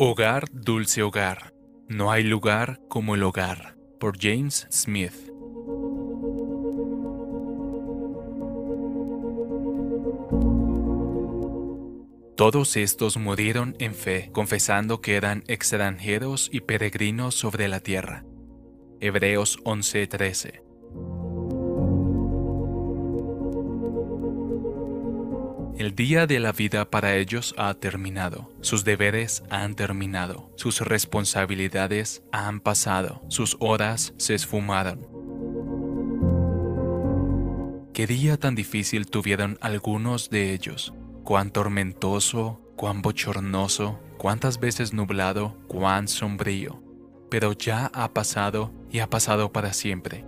Hogar, dulce hogar. No hay lugar como el hogar. Por James Smith. Todos estos murieron en fe, confesando que eran extranjeros y peregrinos sobre la tierra. Hebreos 11:13 El día de la vida para ellos ha terminado, sus deberes han terminado, sus responsabilidades han pasado, sus horas se esfumaron. Qué día tan difícil tuvieron algunos de ellos, cuán tormentoso, cuán bochornoso, cuántas veces nublado, cuán sombrío, pero ya ha pasado y ha pasado para siempre.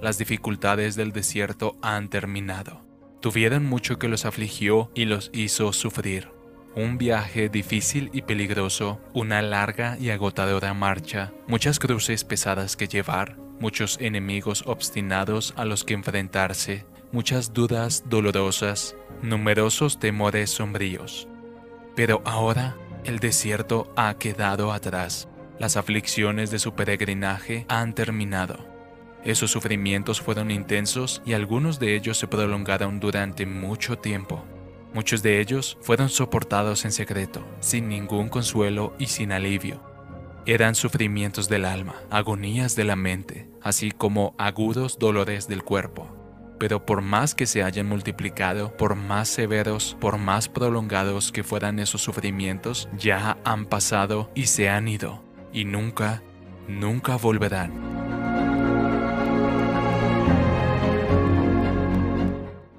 Las dificultades del desierto han terminado Tuvieron mucho que los afligió y los hizo sufrir. Un viaje difícil y peligroso, una larga y agotadora marcha, muchas cruces pesadas que llevar, muchos enemigos obstinados a los que enfrentarse, muchas dudas dolorosas, numerosos temores sombríos. Pero ahora el desierto ha quedado atrás, las aflicciones de su peregrinaje han terminado. Esos sufrimientos fueron intensos y algunos de ellos se prolongaron durante mucho tiempo. Muchos de ellos fueron soportados en secreto, sin ningún consuelo y sin alivio. Eran sufrimientos del alma, agonías de la mente, así como agudos dolores del cuerpo. Pero por más que se hayan multiplicado, por más severos, por más prolongados que fueran esos sufrimientos, ya han pasado y se han ido, y nunca, nunca volverán.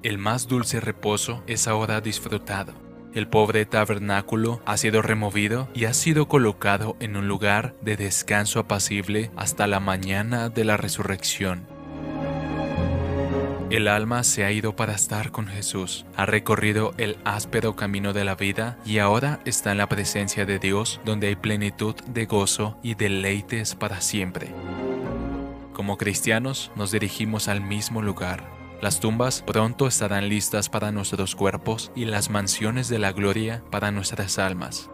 El más dulce reposo es ahora disfrutado. El pobre tabernáculo ha sido removido y ha sido colocado en un lugar de descanso apacible hasta la mañana de la resurrección. El alma se ha ido para estar con Jesús, ha recorrido el áspero camino de la vida y ahora está en la presencia de Dios donde hay plenitud de gozo y deleites para siempre. Como cristianos nos dirigimos al mismo lugar, las tumbas pronto estarán listas para nuestros cuerpos y las mansiones de la gloria para nuestras almas.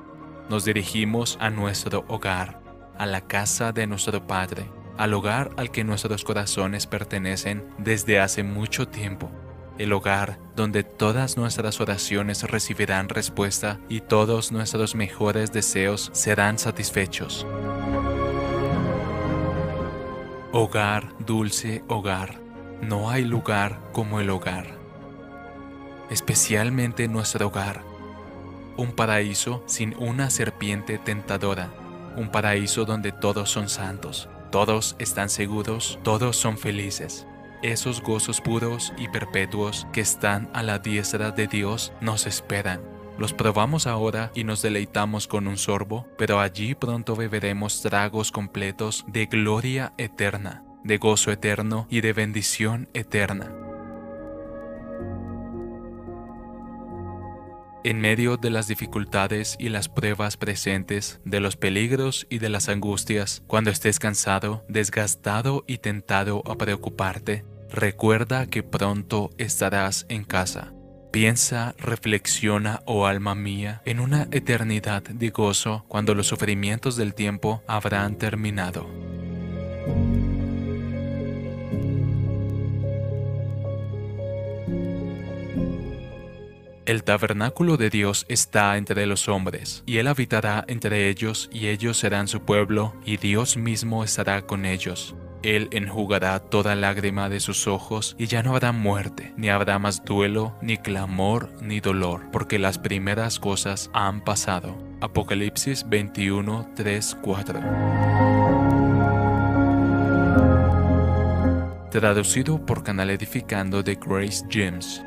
Nos dirigimos a nuestro hogar, a la casa de nuestro Padre, al hogar al que nuestros corazones pertenecen desde hace mucho tiempo, el hogar donde todas nuestras oraciones recibirán respuesta y todos nuestros mejores deseos serán satisfechos. Hogar, dulce hogar no hay lugar como el hogar, especialmente nuestro hogar, un paraíso sin una serpiente tentadora, un paraíso donde todos son santos, todos están seguros, todos son felices. Esos gozos puros y perpetuos que están a la diestra de Dios nos esperan. Los probamos ahora y nos deleitamos con un sorbo, pero allí pronto beberemos tragos completos de gloria eterna de gozo eterno y de bendición eterna. En medio de las dificultades y las pruebas presentes, de los peligros y de las angustias, cuando estés cansado, desgastado y tentado a preocuparte, recuerda que pronto estarás en casa. Piensa, reflexiona, oh alma mía, en una eternidad de gozo cuando los sufrimientos del tiempo habrán terminado. El tabernáculo de Dios está entre los hombres, y Él habitará entre ellos, y ellos serán su pueblo, y Dios mismo estará con ellos. Él enjugará toda lágrima de sus ojos, y ya no habrá muerte, ni habrá más duelo, ni clamor, ni dolor, porque las primeras cosas han pasado. Apocalipsis 21, 3, 4. Traducido por Canal Edificando de Grace James.